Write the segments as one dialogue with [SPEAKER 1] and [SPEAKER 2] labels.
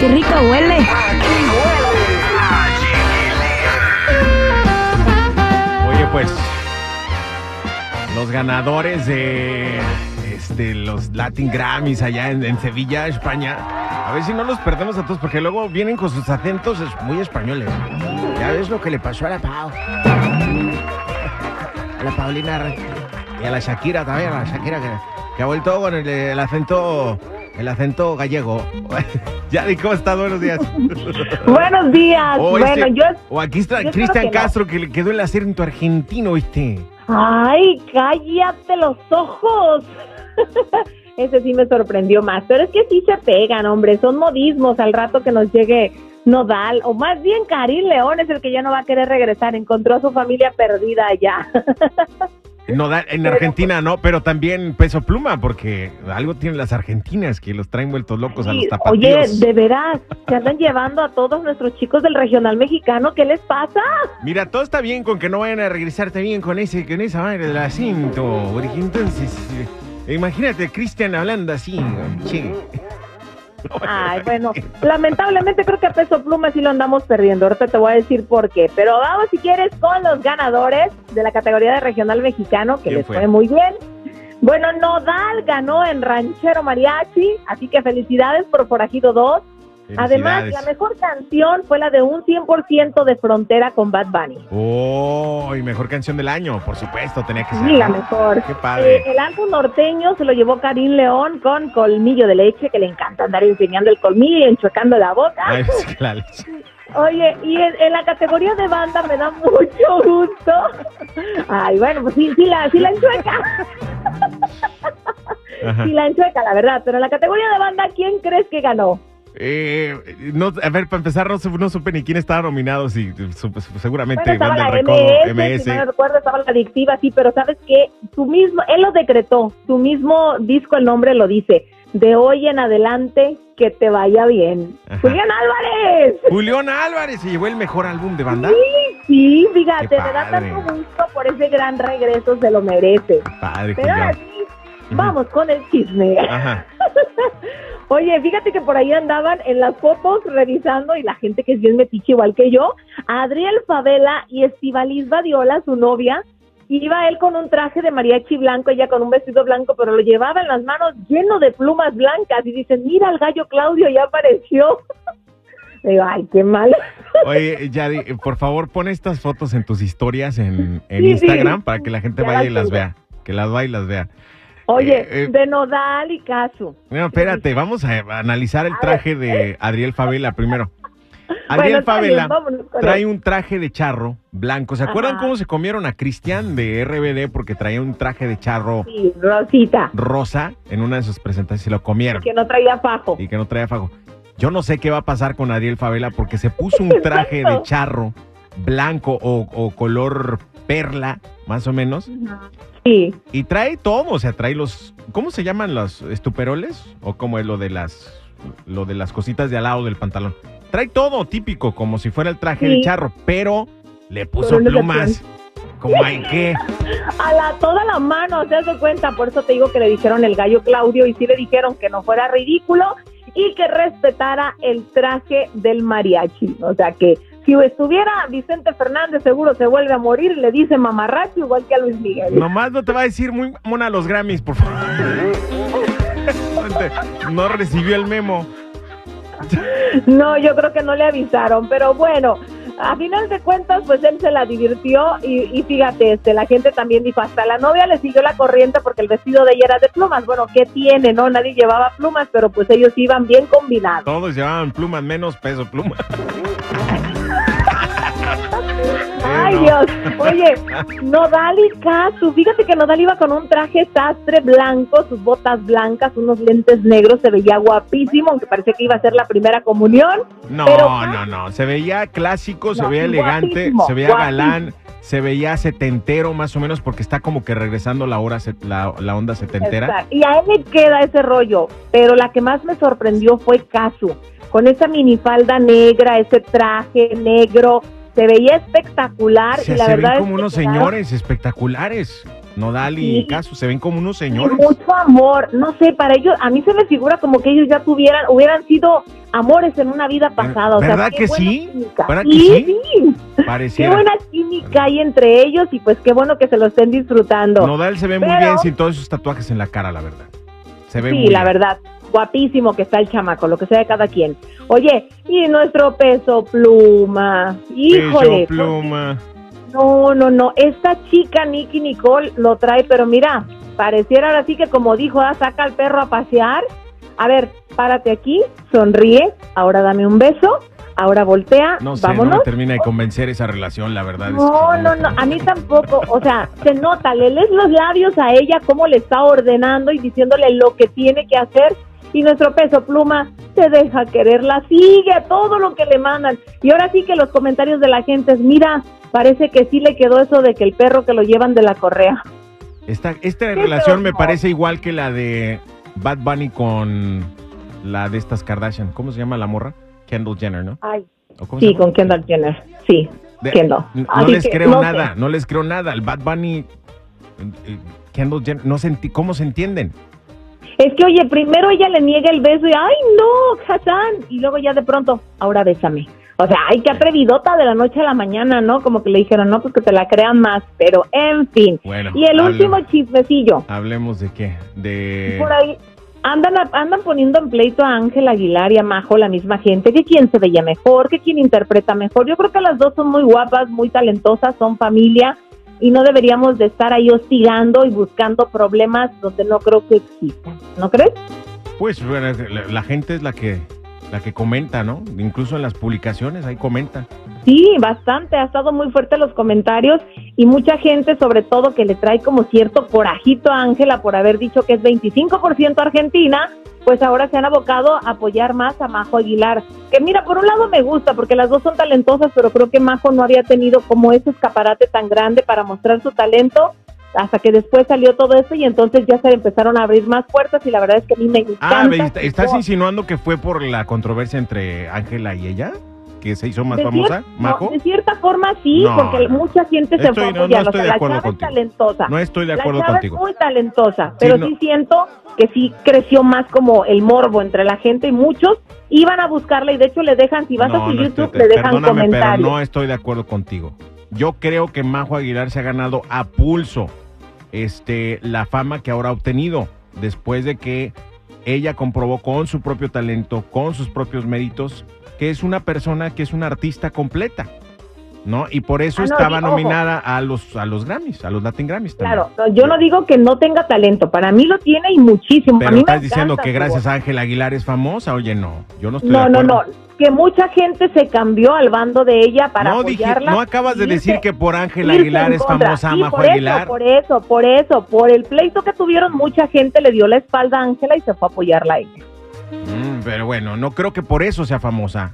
[SPEAKER 1] Qué rico huele.
[SPEAKER 2] Oye, pues los ganadores de este, los Latin Grammys allá en, Sevilla, España. A ver si no los perdemos a todos, porque luego vienen con sus acentos muy españoles. Ya ves lo que le pasó a la Pau. A la Paulina y a la Shakira también, a la Shakira que, que ha vuelto con el acento el acento gallego. Yadi, ¿cómo estás? Buenos días.
[SPEAKER 1] Buenos días.
[SPEAKER 2] O
[SPEAKER 1] bueno,
[SPEAKER 2] este-
[SPEAKER 1] yo.
[SPEAKER 2] o aquí está Cristian
[SPEAKER 1] no.
[SPEAKER 2] Castro, que le quedó el acento argentino, ¿viste?
[SPEAKER 1] Ay, cállate los ojos. Ese sí me sorprendió más. Pero es que sí se pegan, hombre. Son modismos al rato que nos llegue Nodal. O más bien Karim León es el que ya no va a querer regresar. Encontró a su familia perdida allá.
[SPEAKER 2] No, da- en Argentina no, pero también peso pluma, porque algo tienen las argentinas que los traen vueltos locos a los tapatíos.
[SPEAKER 1] Oye, de veras, se andan llevando a todos nuestros chicos del regional mexicano. ¿Qué les pasa?
[SPEAKER 2] Mira, todo está bien con que no vayan a regresarte bien con ese, con esa madre del acento, porque entonces, eh, imagínate Cristian hablando así, che.
[SPEAKER 1] Ay, bueno, lamentablemente creo que a Peso Pluma sí lo andamos perdiendo. Ahorita te voy a decir por qué. Pero vamos, si quieres, con los ganadores de la categoría de regional mexicano, que
[SPEAKER 2] ¿Quién
[SPEAKER 1] les
[SPEAKER 2] fue?
[SPEAKER 1] fue muy bien. Bueno, Nodal ganó en Ranchero Mariachi, así que felicidades por Forajido 2. Además, la mejor canción fue la de un 100% de Frontera con Bad Bunny.
[SPEAKER 2] Oh, y mejor canción del año, por supuesto, tenía que ser.
[SPEAKER 1] Sí, la mejor.
[SPEAKER 2] Qué padre.
[SPEAKER 1] Eh, el álbum norteño se lo llevó Karim León con Colmillo de Leche, que le encanta andar enseñando el colmillo y enchuecando la boca.
[SPEAKER 2] Ay, que la leche.
[SPEAKER 1] Oye, y en, en la categoría de banda me da mucho gusto. Ay, bueno, pues sí, sí la, sí la enchueca.
[SPEAKER 2] Ajá.
[SPEAKER 1] Sí la enchueca, la verdad. Pero en la categoría de banda, ¿quién crees que ganó?
[SPEAKER 2] Eh, no, a ver, para empezar, no, supe- no supe ni quién estaba nominado, sí, su- seguramente
[SPEAKER 1] Bueno, estaba
[SPEAKER 2] Banda
[SPEAKER 1] la
[SPEAKER 2] Recodo,
[SPEAKER 1] MS, si
[SPEAKER 2] MS.
[SPEAKER 1] no me recuerdo, estaba la adictiva, sí, pero ¿sabes qué? Su mismo, él lo decretó, su mismo disco, el nombre lo dice. De hoy en adelante, que te vaya bien.
[SPEAKER 2] Ajá.
[SPEAKER 1] Julián Álvarez.
[SPEAKER 2] Julián Álvarez se llevó el mejor álbum de banda.
[SPEAKER 1] Sí, sí, fíjate, me da tanto gusto por ese gran regreso, se lo merece.
[SPEAKER 2] Padre,
[SPEAKER 1] Pero ahora Vamos con el chisme.
[SPEAKER 2] Ajá.
[SPEAKER 1] Oye, fíjate que por ahí andaban en las fotos revisando y la gente que es bien metiche igual que yo, Adriel Favela y Estibaliz Badiola, su novia, iba él con un traje de mariachi blanco, ella con un vestido blanco, pero lo llevaba en las manos lleno de plumas blancas y dicen, mira el gallo Claudio ya apareció. Digo, ay, qué mal.
[SPEAKER 2] Oye, Yadi, eh, por favor, pon estas fotos en tus historias en, en
[SPEAKER 1] Sí, sí.
[SPEAKER 2] Instagram para que la gente
[SPEAKER 1] Ya
[SPEAKER 2] vaya y las vea. Que las vaya y las vea.
[SPEAKER 1] Oye,
[SPEAKER 2] Eh, eh.
[SPEAKER 1] de Nodal y Caso.
[SPEAKER 2] No, espérate, vamos a analizar el traje de Adriel Favela primero. Adriel Favela trae un traje de charro blanco. ¿Se acuerdan
[SPEAKER 1] Ajá.
[SPEAKER 2] cómo se comieron a Cristian de RBD porque traía un traje de charro
[SPEAKER 1] Sí, Rosita,
[SPEAKER 2] rosa en una de sus presentaciones? Se lo comieron
[SPEAKER 1] que no traía fajo.
[SPEAKER 2] y que no traía fajo. Yo no sé qué va a pasar con Adriel Favela porque se puso un traje de charro blanco o, o color perla, más o menos,
[SPEAKER 1] Sí,
[SPEAKER 2] y trae todo, o sea, trae los, ¿cómo se llaman los estuperoles? O como es lo de las, lo de las cositas de al lado del pantalón. Trae todo típico, como si fuera el traje
[SPEAKER 1] Sí.
[SPEAKER 2] de charro, pero le puso
[SPEAKER 1] Pero
[SPEAKER 2] plumas. Como hay que.
[SPEAKER 1] a la toda la mano, se hace cuenta, por eso te digo que le dijeron el gallo Claudio y sí le dijeron que no fuera ridículo y que respetara el traje del mariachi. O sea que si estuviera Vicente Fernández seguro se vuelve a morir y le dice mamarracho igual que a Luis Miguel.
[SPEAKER 2] Nomás no te va a decir muy mona los Grammys, por favor. No recibió el memo.
[SPEAKER 1] No, yo creo que no le avisaron, pero bueno, a final de cuentas, pues él se la divirtió y, y fíjate, este, la gente también dijo, hasta la novia le siguió la corriente porque el vestido de ella era de plumas. Bueno, ¿qué tiene? No, nadie llevaba plumas, pero pues ellos iban bien combinados.
[SPEAKER 2] Todos llevaban plumas, menos peso pluma.
[SPEAKER 1] Ay,
[SPEAKER 2] no.
[SPEAKER 1] Dios. Oye, Nodal y Casu. Fíjate que Nodal iba con un traje sastre blanco, sus botas blancas, unos lentes negros. Se veía guapísimo, aunque parecía que iba a ser la primera comunión.
[SPEAKER 2] No,
[SPEAKER 1] Pero-
[SPEAKER 2] no, no. Se veía clásico, se veía elegante, se veía
[SPEAKER 1] guapísimo.
[SPEAKER 2] galán, se veía setentero más o menos porque está como que regresando la hora, la, la onda setentera.
[SPEAKER 1] Exacto. Y a él le queda ese rollo. Pero la que más me sorprendió fue Casu. Con esa minifalda negra, ese traje negro. Se veía espectacular.
[SPEAKER 2] Se,
[SPEAKER 1] y la
[SPEAKER 2] se ven
[SPEAKER 1] verdad
[SPEAKER 2] como
[SPEAKER 1] es
[SPEAKER 2] unos señores espectaculares. Nodal y
[SPEAKER 1] Sí.
[SPEAKER 2] Casu se ven como unos señores.
[SPEAKER 1] mucho amor, no sé, para ellos, a mí se me figura como que ellos ya tuvieran, hubieran sido amores en una vida pasada. o sea,
[SPEAKER 2] ¿Verdad que sí? ¿Verdad que
[SPEAKER 1] sí,
[SPEAKER 2] sí?
[SPEAKER 1] Qué buena química hay entre ellos y pues qué bueno que se lo estén disfrutando.
[SPEAKER 2] Nodal se ve muy
[SPEAKER 1] Pero-
[SPEAKER 2] bien sin todos esos tatuajes en la cara, la verdad. Se ve
[SPEAKER 1] sí,
[SPEAKER 2] muy
[SPEAKER 1] la
[SPEAKER 2] bien.
[SPEAKER 1] verdad, guapísimo que está el chamaco, lo que sea de cada quien. Oye, y nuestro peso pluma, híjole.
[SPEAKER 2] Peso pluma.
[SPEAKER 1] No, no, no. Esta chica, Nicky Nicole, lo trae, pero mira, pareciera ahora sí que como dijo, ah, saca al perro a pasear. A ver, párate aquí, sonríe, ahora dame un beso, ahora voltea,
[SPEAKER 2] No sé,
[SPEAKER 1] vámonos.
[SPEAKER 2] no me termina de convencer esa relación, la verdad. es
[SPEAKER 1] No,
[SPEAKER 2] que
[SPEAKER 1] no, no, a mí tampoco. O sea, se nota, le lees los labios a ella, cómo le está ordenando y diciéndole lo que tiene que hacer. Y nuestro peso pluma se deja quererla, sigue a todo lo que le mandan. Y ahora sí que los comentarios de la gente es, mira, parece que sí le quedó eso de que el perro que lo llevan de la correa.
[SPEAKER 2] Esta, esta relación me parece igual que la de Bad Bunny con la de estas Kardashian. ¿Cómo se llama la morra? Kendall Jenner, ¿no?
[SPEAKER 1] Ay,
[SPEAKER 2] ¿O cómo se
[SPEAKER 1] sí, con Kendall Jenner, sí,
[SPEAKER 2] De-
[SPEAKER 1] Kendall.
[SPEAKER 2] No
[SPEAKER 1] Así
[SPEAKER 2] les
[SPEAKER 1] que,
[SPEAKER 2] creo
[SPEAKER 1] no sé.
[SPEAKER 2] nada, no les creo nada. El Bad Bunny, eh, eh, Kendall Jenner, no se ¿cómo se entienden?
[SPEAKER 1] Es que, oye, primero ella le niega el beso y, ay, no, Hassan. Y luego ya de pronto, ahora bésame. O sea, ay, qué atrevidota de la noche a la mañana, ¿no? Como que le dijeron, no, pues que te la crean más. Pero, en fin.
[SPEAKER 2] Bueno,
[SPEAKER 1] y el
[SPEAKER 2] hable-
[SPEAKER 1] último chismecillo.
[SPEAKER 2] Hablemos de qué? De...
[SPEAKER 1] Por ahí andan, andan poniendo en pleito a Ángel Aguilar y a Majo, la misma gente, que quién se veía mejor, que quién interpreta mejor. Yo creo que las dos son muy guapas, muy talentosas, son familia y no deberíamos de estar ahí hostigando y buscando problemas donde no creo que existan. ¿No crees?
[SPEAKER 2] Pues bueno, la, la gente es la que, la que comenta, ¿no? Incluso en las publicaciones ahí comenta.
[SPEAKER 1] Sí, bastante. Ha estado muy fuerte los comentarios y mucha gente, sobre todo, que le trae como cierto corajito a Ángela por haber dicho que es 25% argentina, pues ahora se han abocado a apoyar más a Majo Aguilar. Que mira, por un lado me gusta porque las dos son talentosas, pero creo que Majo no había tenido como ese escaparate tan grande para mostrar su talento hasta que después salió todo esto y entonces ya se empezaron a abrir más puertas y la verdad es que a mí me encanta.
[SPEAKER 2] Ah, está-
[SPEAKER 1] su
[SPEAKER 2] ¿estás insinuando que fue por la controversia entre Ángela y ella? ¿Que se hizo más
[SPEAKER 1] De
[SPEAKER 2] famosa, Majo?
[SPEAKER 1] no, de cierta forma sí,
[SPEAKER 2] No,
[SPEAKER 1] porque
[SPEAKER 2] no.
[SPEAKER 1] mucha gente se
[SPEAKER 2] Estoy-
[SPEAKER 1] fue a
[SPEAKER 2] no, no
[SPEAKER 1] apoyarlo.
[SPEAKER 2] estoy
[SPEAKER 1] O sea,
[SPEAKER 2] de
[SPEAKER 1] la
[SPEAKER 2] acuerdo
[SPEAKER 1] es
[SPEAKER 2] contigo.
[SPEAKER 1] talentosa.
[SPEAKER 2] No estoy de
[SPEAKER 1] la
[SPEAKER 2] acuerdo
[SPEAKER 1] chava
[SPEAKER 2] contigo.
[SPEAKER 1] es muy talentosa, pero
[SPEAKER 2] no.
[SPEAKER 1] sí siento que sí creció más como el morbo entre la gente y muchos iban a buscarla y de hecho le dejan, si vas
[SPEAKER 2] No,
[SPEAKER 1] a su
[SPEAKER 2] no
[SPEAKER 1] YouTube,
[SPEAKER 2] estoy-
[SPEAKER 1] le dejan comentarios.
[SPEAKER 2] pero no estoy de acuerdo contigo. Yo creo que Majo Aguilar se ha ganado a pulso este, la fama que ahora ha obtenido después de que ella comprobó con su propio talento, con sus propios méritos, que es una persona que es una artista completa. ¿No? Y por eso
[SPEAKER 1] Ah, no,
[SPEAKER 2] estaba
[SPEAKER 1] ojo.
[SPEAKER 2] nominada a los, a los Grammys, a los Latin Grammys también.
[SPEAKER 1] Claro, no, yo no digo que no tenga talento, para mí lo tiene y muchísimo. a
[SPEAKER 2] Pero
[SPEAKER 1] me
[SPEAKER 2] estás diciendo que gracias a Ángel Aguilar es famosa. Oye, no, yo no estoy
[SPEAKER 1] No,
[SPEAKER 2] de
[SPEAKER 1] no,
[SPEAKER 2] acuerdo.
[SPEAKER 1] no, que mucha gente se cambió al bando de ella para
[SPEAKER 2] no, dije-
[SPEAKER 1] apoyarla.
[SPEAKER 2] no acabas de decir
[SPEAKER 1] irse-
[SPEAKER 2] que por Ángel Aguilar es
[SPEAKER 1] contra.
[SPEAKER 2] famosa
[SPEAKER 1] Sí,
[SPEAKER 2] Majo
[SPEAKER 1] por
[SPEAKER 2] Aguilar.
[SPEAKER 1] Eso, por eso, por eso, por el pleito que tuvieron, mucha gente le dio la espalda a Ángela y se fue a apoyarla a ella.
[SPEAKER 2] Mm, pero bueno, no creo que por eso sea famosa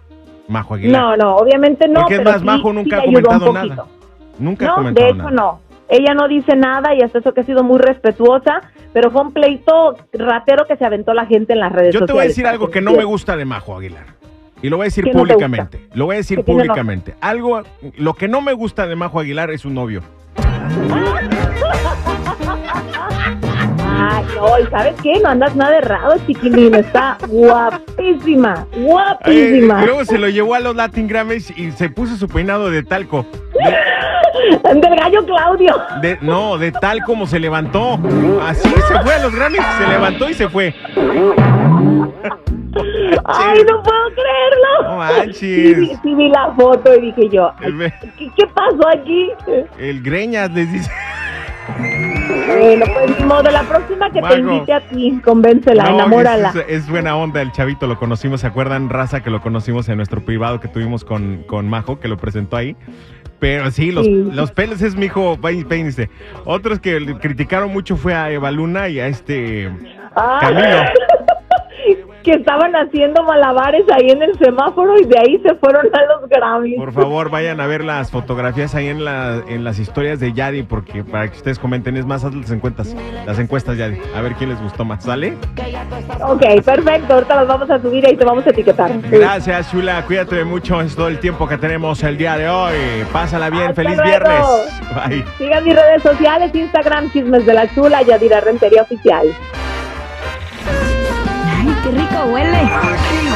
[SPEAKER 2] Majo Aguilar.
[SPEAKER 1] No, no, obviamente no.
[SPEAKER 2] Porque es
[SPEAKER 1] pero
[SPEAKER 2] más,
[SPEAKER 1] sí-
[SPEAKER 2] Majo
[SPEAKER 1] sí
[SPEAKER 2] nunca ha comentado nada. Nunca ha
[SPEAKER 1] No,
[SPEAKER 2] comentado
[SPEAKER 1] de hecho
[SPEAKER 2] nada.
[SPEAKER 1] no. Ella no dice nada y hasta eso que ha sido muy respetuosa, pero fue un pleito ratero que se aventó la gente en las redes
[SPEAKER 2] Yo
[SPEAKER 1] sociales.
[SPEAKER 2] te voy a decir algo
[SPEAKER 1] que
[SPEAKER 2] no me gusta de Majo Aguilar. Y lo voy a decir
[SPEAKER 1] ¿Qué no te
[SPEAKER 2] públicamente. Lo voy a decir
[SPEAKER 1] ¿Qué tiene
[SPEAKER 2] públicamente. Algo, lo que no me gusta de Majo Aguilar es su novio.
[SPEAKER 1] Ay, no, ¿y sabes qué? No andas nada errado, chiquilín. Está guapísima, guapísima.
[SPEAKER 2] y luego se lo llevó a los Latin Grammys y se puso su peinado de talco.
[SPEAKER 1] Del gallo Claudio.
[SPEAKER 2] De, no, de tal como se levantó. Así se fue a los Grammys, se levantó y se fue.
[SPEAKER 1] Ay, no puedo creerlo.
[SPEAKER 2] No manches.
[SPEAKER 1] Sí, vi- sí vi la foto y dije yo, ¿qué, qué pasó aquí?
[SPEAKER 2] el Greñas les dice.
[SPEAKER 1] Bueno, pues modo, la próxima que
[SPEAKER 2] Mago.
[SPEAKER 1] te invite a ti, convéncela,
[SPEAKER 2] No,
[SPEAKER 1] enamórala.
[SPEAKER 2] Es, es buena onda el chavito, lo conocimos, ¿se acuerdan? Raza que lo conocimos en nuestro privado que tuvimos con, con Majo, que lo presentó ahí. Pero sí, los,
[SPEAKER 1] Sí.
[SPEAKER 2] los pelos es mi hijo, peínese. Otros que le criticaron mucho fue a Eva Luna y a este
[SPEAKER 1] Ah,
[SPEAKER 2] Camilo.
[SPEAKER 1] que estaban haciendo malabares ahí en el semáforo y de ahí se fueron a los Grammys.
[SPEAKER 2] Por favor, vayan a ver las fotografías ahí en, la, en las historias de Yadi, porque para que ustedes comenten, es más, haz las encuestas, las encuestas, Yadi. A ver quién les gustó más, ¿sale?
[SPEAKER 1] Ok, perfecto. Ahorita los vamos a subir y te vamos a etiquetar.
[SPEAKER 2] Gracias, Chula. Cuídate mucho. Es todo el tiempo que tenemos el día de hoy. Pásala bien.
[SPEAKER 1] Hasta
[SPEAKER 2] Feliz
[SPEAKER 1] luego.
[SPEAKER 2] viernes. Bye.
[SPEAKER 1] Sigan mis redes sociales, Instagram, Chismes de la Chula, Yadira Rentería Oficial
[SPEAKER 3] rico huele.